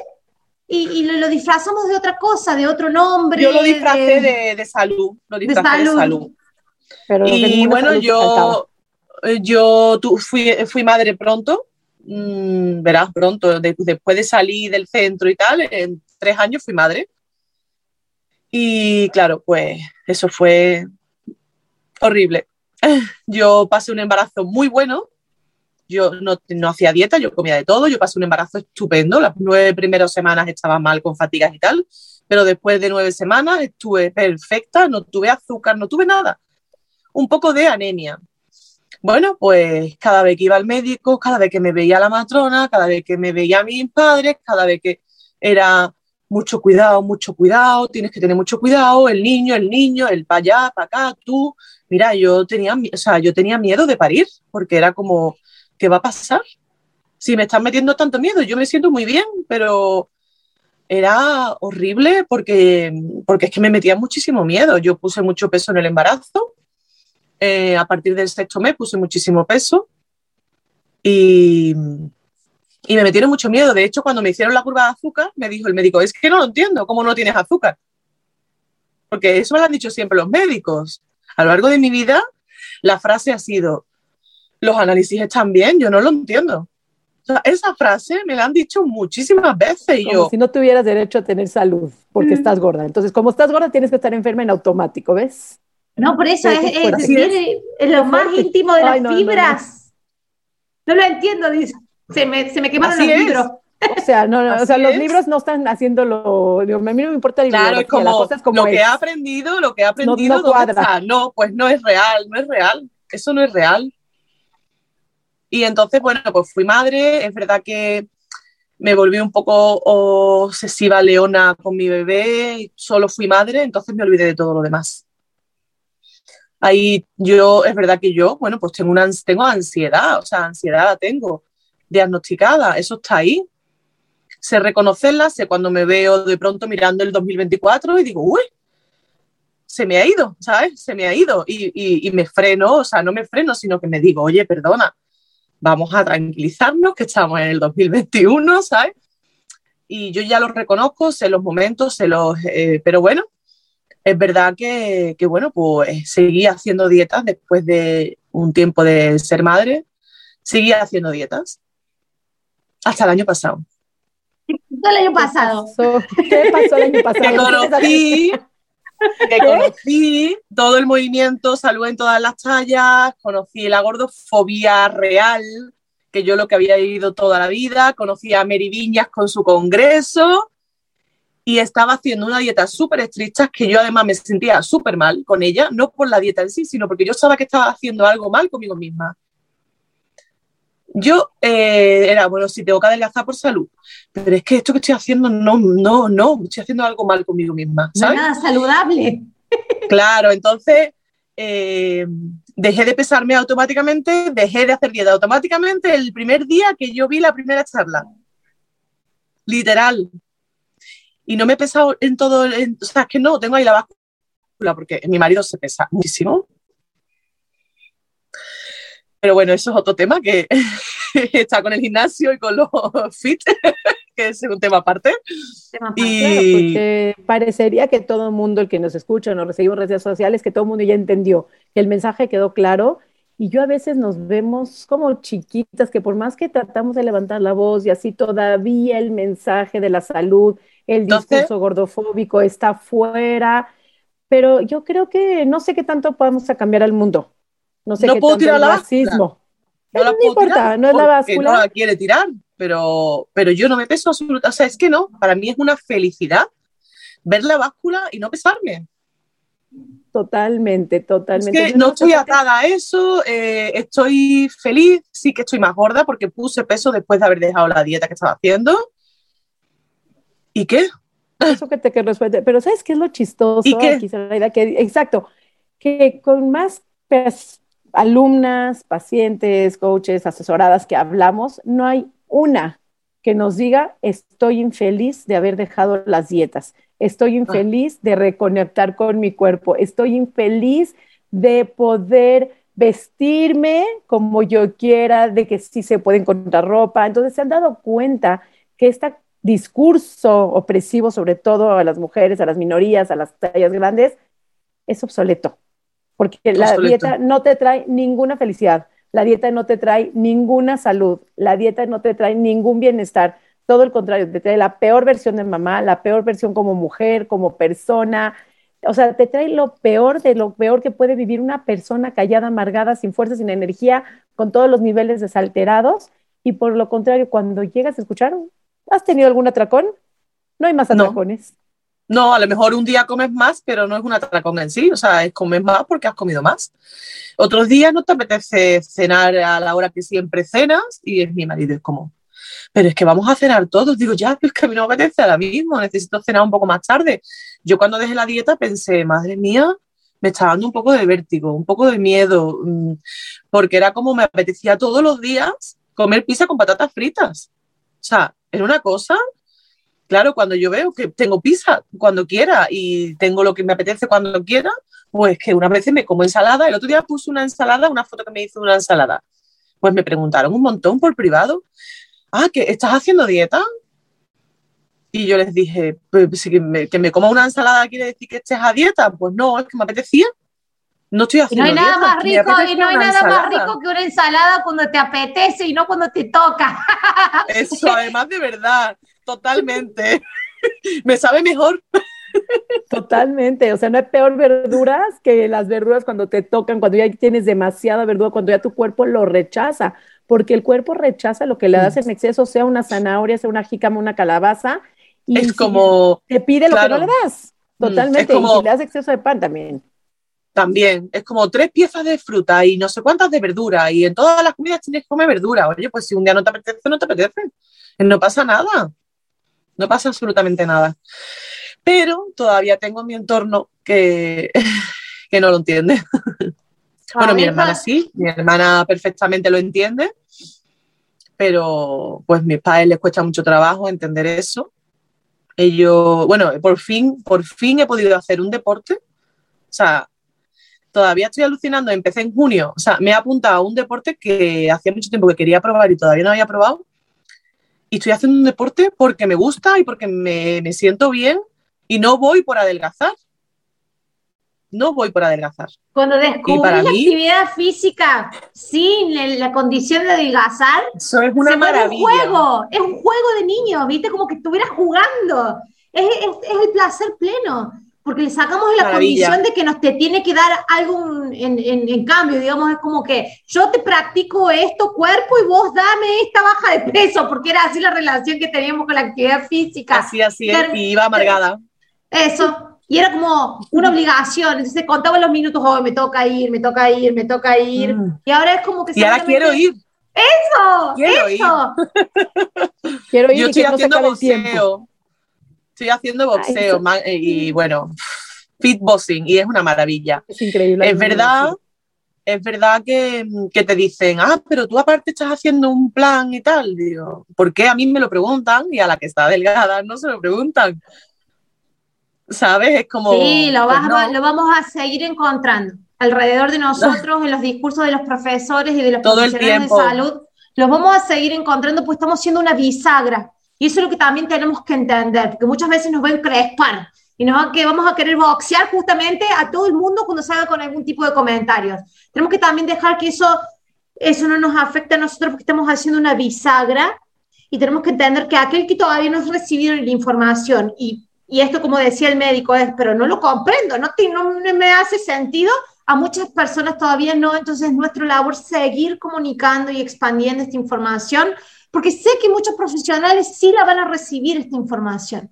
y, lo, disfrazamos de otra cosa, de otro nombre. Yo lo disfrazé de, salud, lo disfrazé de salud. y bueno, yo, eh, yo fui, fui madre pronto, mm, verás, pronto, después de salir del centro y tal, en tres años fui madre. Y claro, pues eso fue horrible. Yo pasé un embarazo muy bueno. Yo no, no, hacía dieta, yo comía de todo. Yo pasé un embarazo estupendo. Las nueve primeras semanas estaba mal con fatigas y tal. Pero después de nueve semanas estuve perfecta, no tuve azúcar, no tuve nada. Un poco de anemia. Bueno, pues cada vez que iba al médico, cada vez que me veía la matrona, cada vez que me veía a mis padres, cada vez que era mucho cuidado, mucho cuidado, tienes que tener mucho cuidado, el niño, el niño, el para allá, para acá, tú, Mira, yo tenía, o sea, yo tenía miedo de parir porque era como, ¿qué va a pasar? si me están metiendo tanto miedo, yo me siento muy bien, pero era horrible porque, porque es que me metía muchísimo miedo. Yo puse mucho peso en el embarazo, eh, a partir del sexto mes puse muchísimo peso y, y me metieron mucho miedo. De hecho, cuando me hicieron la curva de azúcar, me dijo el médico, es que no lo entiendo, ¿cómo no tienes azúcar? Porque eso me lo han dicho siempre los médicos. A lo largo de mi vida, la frase ha sido, los análisis están bien, yo no lo entiendo. O sea, esa frase me la han dicho muchísimas veces y yo... Si no tuvieras derecho a tener salud porque mm. estás gorda. Entonces, como estás gorda, tienes que estar enferma en automático, ¿ves? No, por eso es, es, lo más íntimo de las fibras. No. lo entiendo, dice. Se me, se me quemaron los libros. O sea, no, no o sea, los libros no están haciendo lo. Digo, a mí no me importa el Claro, es como, lo que he aprendido, lo que he aprendido, no, cuadra. no, pues no es real, no es real. Eso no es real. Y entonces, bueno, pues fui madre. Es verdad que me volví un poco obsesiva leona con mi bebé. Solo fui madre, entonces me olvidé de todo lo demás. Ahí yo, es verdad que yo, bueno, pues tengo, una, tengo ansiedad, o sea, ansiedad la tengo diagnosticada, eso está ahí. Sé reconocerla, sé cuando me veo de pronto mirando el 2024 y digo, uy, se me ha ido, ¿sabes? Se me ha ido y, y me freno, o sea, no me freno, sino que me digo, oye, perdona, vamos a tranquilizarnos, que estamos en el 2021, ¿sabes? Y yo ya lo reconozco, sé los momentos, sé los... Eh, pero bueno, es verdad que, que, bueno, pues seguí haciendo dietas después de un tiempo de ser madre, seguí haciendo dietas hasta el año pasado. ¿Qué el año pasado? ¿Qué pasó el año pasado? Que conocí, que conocí todo el movimiento Salud en todas las tallas, conocí la gordofobia real, que yo lo que había ido toda la vida, conocí a Mary Viñas con su congreso y estaba haciendo una dieta súper estricta que yo además me sentía súper mal con ella, no por la dieta en sí, sino porque yo sabía que estaba haciendo algo mal conmigo misma. Yo eh, era, bueno, si tengo que adelgazar por salud, pero es que esto que estoy haciendo no, no, no, estoy haciendo algo mal conmigo misma. ¿sabes? nada saludable. Claro, entonces eh, dejé de pesarme automáticamente, dejé de hacer dieta automáticamente el primer día que yo vi la primera charla. Literal. Y no me he pesado en todo, o sea, es que no, tengo ahí la báscula porque mi marido se pesa muchísimo pero bueno, eso es otro tema que está con el gimnasio y con los fit, que es un tema aparte. y... porque parecería que todo el mundo, el que nos escucha, nos recibimos en redes sociales, que todo el mundo ya entendió, que el mensaje quedó claro. Y yo a veces nos vemos como chiquitas, que por más que tratamos de levantar la voz y así todavía el mensaje de la salud, el discurso gordofóbico está fuera. Pero yo creo que no sé qué tanto podemos cambiar al mundo no sé qué puedo tirar la racismo. No, no importa, no es la báscula. No la quiere tirar, pero, pero yo no me peso absolutamente. O sea, es que no, para mí es una felicidad ver la báscula y no pesarme. Totalmente, totalmente. Es que no estoy atada a eso, eh, estoy feliz, sí que estoy más gorda porque puse peso después de haber dejado la dieta que estaba haciendo. ¿Y qué? Eso que te que resuelve. Pero ¿sabes qué es lo chistoso? ¿Y qué? que, exacto, que con más alumnas, pacientes, coaches, asesoradas que hablamos, no hay una que nos diga estoy infeliz de haber dejado las dietas, estoy infeliz de reconectar con mi cuerpo, estoy infeliz de poder vestirme como yo quiera, de que sí se puede encontrar ropa. Entonces se han dado cuenta que este discurso opresivo, sobre todo a las mujeres, a las minorías, a las tallas grandes, es obsoleto porque la dieta no te trae ninguna felicidad, la dieta no te trae ninguna salud, la dieta no te trae ningún bienestar, todo el contrario, te trae la peor versión de mamá, la peor versión como mujer, como persona, o sea, te trae lo peor de lo peor que puede vivir una persona callada, amargada, sin fuerza, sin energía, con todos los niveles desalterados, y por lo contrario, cuando llegas a escuchar, ¿has tenido algún atracón? No hay más atracones. No, a lo mejor un día comes más, pero no es un atracón en sí, o sea, es comer más porque has comido más. Otros días no te apetece cenar a la hora que siempre cenas y es mi marido, es como, pero es que vamos a cenar todos. Digo, ya, pero es que a mí no me apetece ahora mismo, necesito cenar un poco más tarde. Yo cuando dejé la dieta pensé, madre mía, me está dando un poco de vértigo, un poco de miedo, mm, porque era como me apetecía todos los días comer pizza con patatas fritas. O sea, era una cosa, claro, cuando yo veo que tengo pizza cuando quiera y tengo lo que me apetece cuando quiera, pues que una vez me como ensalada, el otro día puse una ensalada, una foto que me hizo de una ensalada, pues me preguntaron un montón por privado, ah, que estás haciendo dieta. Y yo les dije, pues, que, me, que me coma una ensalada quiere decir que estés a dieta. Pues no, es que me apetecía. No estoy haciendo no hay nada dieta, más rico y no hay nada más ensalada. rico que una ensalada cuando te apetece y no cuando te toca. Eso, además de verdad, totalmente. me sabe mejor. Totalmente, o sea, no hay peor verduras que las verduras cuando te tocan, cuando ya tienes demasiada verdura, cuando ya tu cuerpo lo rechaza, porque el cuerpo rechaza lo que le das en exceso, sea una zanahoria, sea una jícama, una calabaza, y Es como, te pide lo claro. que no le das, Mm, totalmente, como- y si le das exceso de pan también. también, es como tres piezas de fruta y no sé cuántas de verdura y en todas las comidas tienes que comer verdura. Oye, pues si un día no te apetece, no te apetece. No pasa nada. No pasa absolutamente nada. Pero todavía tengo en mi entorno que, que no lo entiende. Bueno, A mi hermana sí, mi hermana perfectamente lo entiende, pero pues mis padres les cuesta mucho trabajo entender eso. Ellos, bueno, por fin, por fin he podido hacer un deporte. O sea, todavía estoy alucinando, empecé en junio, o sea, me he apuntado a un deporte que hacía mucho tiempo que quería probar y todavía no había probado. Y estoy haciendo un deporte porque me gusta y porque me, me siento bien y no voy por adelgazar. No voy por adelgazar. Cuando descubrí la mí- actividad física sin la condición de adelgazar, Eso es una se maravilla. un juego, es un juego de niños, ¿viste? Como que estuvieras jugando. Es, es- es el placer pleno, porque le sacamos la Maravilla. condición de que nos te tiene que dar algo en, en- en cambio, digamos, es como que yo te practico esto cuerpo y vos dame esta baja de peso, porque era así la relación que teníamos con la actividad física. Así, así es, y iba amargada. Eso. Y era como una obligación. Entonces contaba los minutos, hoy me toca ir, me toca ir, me toca ir. Mm. Y ahora es como que Y ahora quiero ir, Eso, quiero ir. eso. Quiero ir Yo y estoy que no haciendo tiempo. boxeo. Estoy haciendo boxeo ma- eh, y bueno, fit boxing y es una maravilla. Es increíble. Es verdad, es verdad que, que te dicen, ah, pero tú aparte estás haciendo un plan y tal. Digo, ¿por qué a mí me lo preguntan y a la que está delgada no se lo preguntan? ¿Sabes? Es como. Sí, lo, pues vas- no. lo vamos a seguir encontrando alrededor de nosotros, en los discursos de los profesores y de los Todo el profesionales de tiempo. salud. Los vamos a seguir encontrando, pues estamos siendo una bisagra. Y eso es lo que también tenemos que entender, porque muchas veces nos ven crespar y nos que vamos a querer boxear justamente a todo el mundo cuando salga con algún tipo de comentarios. Tenemos que también dejar que eso, eso no nos afecte a nosotros porque estamos haciendo una bisagra y tenemos que entender que aquel que todavía no ha recibido la información y, y esto como decía el médico es, pero no lo comprendo, no, te- no me hace sentido, a muchas personas todavía no, entonces es nuestra labor seguir comunicando y expandiendo esta información, porque sé que muchos profesionales sí la van a recibir esta información.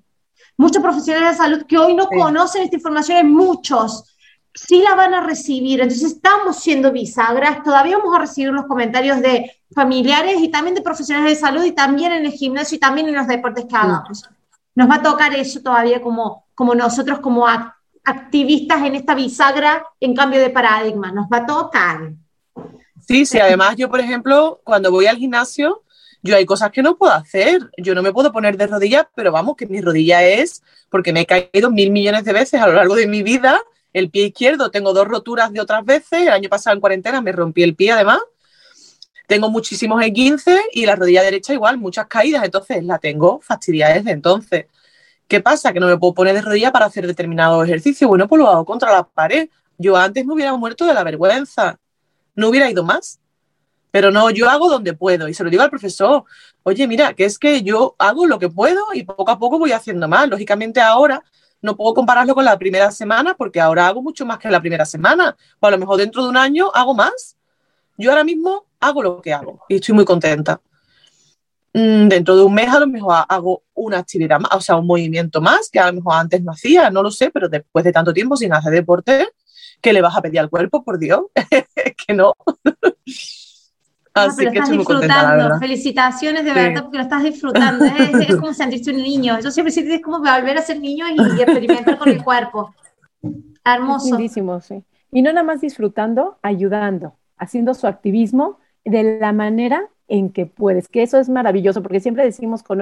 Muchos profesionales de salud que hoy no Sí. conocen esta información, hay muchos, sí la van a recibir. Entonces estamos siendo bisagras, todavía vamos a recibir los comentarios de familiares y también de profesionales de salud y también en el gimnasio y también en los deportes que hagamos. Nos va a tocar eso todavía como, como nosotros, como ac- activistas en esta bisagra en cambio de paradigma. Nos va a tocar. Sí, sí, además yo, por ejemplo, cuando voy al gimnasio, yo hay cosas que no puedo hacer. Yo no me puedo poner de rodillas, pero vamos, que mi rodilla es, porque me he caído mil millones de veces a lo largo de mi vida. El pie izquierdo, tengo dos roturas de otras veces. El año pasado en cuarentena me rompí el pie además. Tengo muchísimos E15 y la rodilla derecha igual, muchas caídas. Entonces la tengo fastidiada desde entonces. ¿Qué pasa? Que no me puedo poner de rodilla para hacer determinado ejercicio. Bueno, pues lo hago contra la pared. Yo antes me hubiera muerto de la vergüenza. No hubiera ido más. Pero no, yo hago donde puedo. Y se lo digo al profesor. Oye, mira, que es que yo hago lo que puedo y poco a poco voy haciendo más. Lógicamente ahora no puedo compararlo con la primera semana porque ahora hago mucho más que la primera semana. O a lo mejor dentro de un año hago más. Yo ahora mismo hago lo que hago y estoy muy contenta. Mm, Dentro de un mes a lo mejor ha- hago una actividad más, o sea, un movimiento más que a lo mejor antes no hacía, no lo sé, pero después de tanto tiempo sin hacer deporte, ¿qué le vas a pedir al cuerpo, por Dios? Es que no. Ah, Así pero que estás estoy muy contenta, la disfrutando. Felicitaciones de Sí. verdad porque lo estás disfrutando. Es, es como sentirse un niño. Yo siempre siento que es como volver a ser niño y, y experimentar con el cuerpo. Es Hermoso. lindísimo, sí. Y no nada más disfrutando, ayudando, haciendo su activismo de la manera en que puedes, que eso es maravilloso, porque siempre decimos con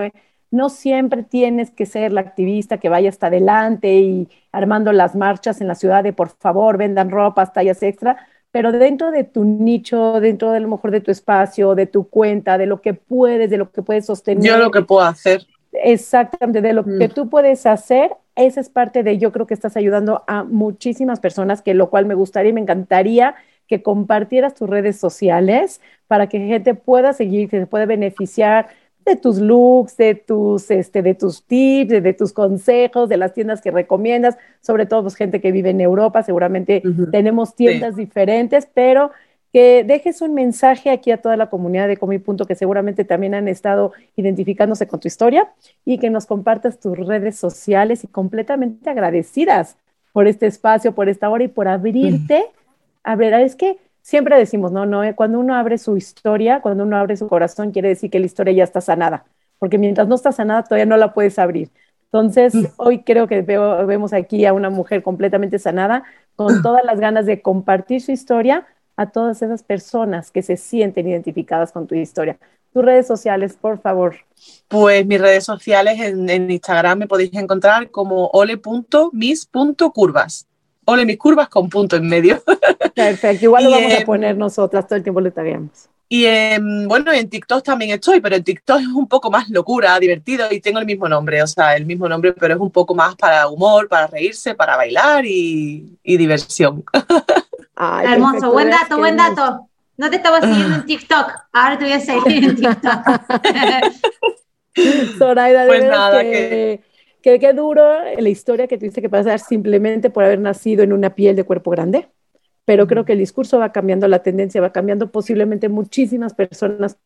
no siempre tienes que ser la activista que vaya hasta adelante y armando las marchas en la ciudad de por favor vendan ropas, tallas extra, pero dentro de tu nicho, dentro de lo mejor de tu espacio, de tu cuenta, de lo que puedes, de lo que puedes sostener. Yo lo que puedo hacer. Exactamente, de lo que mm. tú puedes hacer, esa es parte de, yo creo que estás ayudando a muchísimas personas, que lo cual me gustaría y me encantaría que compartieras tus redes sociales para que gente pueda seguir, que se pueda beneficiar de tus looks, de tus, este, de tus tips, de, tus consejos, de las tiendas que recomiendas, sobre todo pues, gente que vive en Europa, seguramente tenemos tiendas diferentes, pero que dejes un mensaje aquí a toda la comunidad de Comi Punto que seguramente también han estado identificándose con tu historia y que nos compartas tus redes sociales y completamente agradecidas por este espacio, por esta hora y por abrirte. A ver, es que siempre decimos, no, no, eh, cuando uno abre su historia, cuando uno abre su corazón, quiere decir que la historia ya está sanada, porque mientras no está sanada todavía no la puedes abrir. Entonces, mm. hoy creo que vemos aquí a una mujer completamente sanada, con todas las ganas de compartir su historia a todas esas personas que se sienten identificadas con tu historia. Tus redes sociales, por favor. Pues mis redes sociales en, en Instagram me podéis encontrar como ole.mis.curvas ole mis curvas con punto en medio. Perfecto, igual lo vamos a poner nosotras, todo el tiempo lo tagueamos. Y bueno, en TikTok también estoy, pero en TikTok es un poco más locura, divertido y tengo el mismo nombre, o sea, el mismo nombre, pero es un poco más para humor, para reírse, para bailar y, diversión. Hermoso, buen dato, buen dato. No te estaba siguiendo en TikTok, ahora te voy a seguir en TikTok. Zoraida, pues nada, que que qué duro la historia que tuviste que pasar simplemente por haber nacido en una piel de cuerpo grande, pero creo que el discurso va cambiando, la tendencia va cambiando, posiblemente muchísimas personas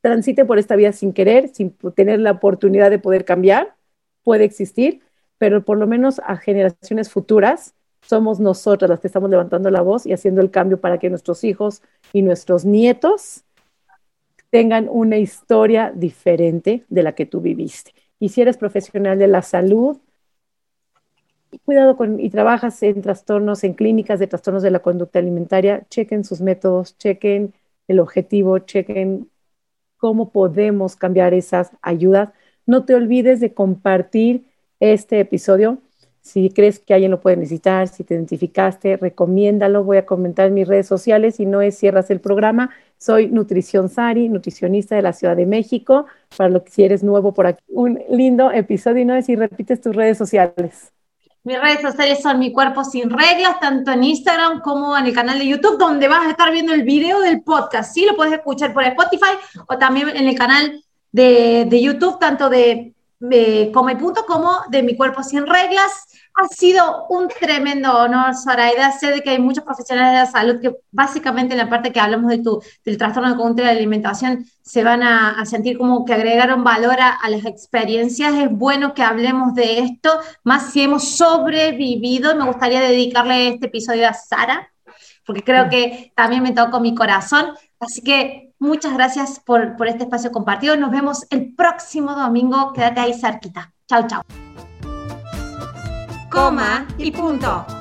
transiten por esta vida sin querer, sin tener la oportunidad de poder cambiar, puede existir, pero por lo menos a generaciones futuras somos nosotras las que estamos levantando la voz y haciendo el cambio para que nuestros hijos y nuestros nietos tengan una historia diferente de la que tú viviste y si eres profesional de la salud, cuidado con y trabajas en trastornos, en clínicas de trastornos de la conducta alimentaria, chequen sus métodos, chequen el objetivo, chequen cómo podemos cambiar esas ayudas. No te olvides de compartir este episodio. Si crees que alguien lo puede necesitar, si te identificaste, recomiéndalo. Voy a comentar en mis redes sociales. y no es, cierras el programa. Soy Nutrición Sari, nutricionista de la Ciudad de México. Para lo que si eres nuevo por aquí, un lindo episodio y no es si repites tus redes sociales. Mis redes sociales son Mi Cuerpo Sin Reglas, tanto en Instagram como en el canal de YouTube, donde vas a estar viendo el video del podcast. Sí, lo puedes escuchar por Spotify o también en el canal de YouTube, tanto de, de Come Punto como de Mi Cuerpo Sin Reglas. Ha sido un tremendo honor, Zoraida. Sé de que hay muchos profesionales de la salud que básicamente en la parte que hablamos de tu, del trastorno de conducta de la alimentación se van a, sentir como que agregaron valor a, las experiencias. Es bueno que hablemos de esto, más si hemos sobrevivido. Me gustaría dedicarle este episodio a Sara, porque creo que también me tocó mi corazón. Así que muchas gracias por, por este espacio compartido. Nos vemos el próximo domingo. Quédate ahí cerquita. Chao, chao coma y punto.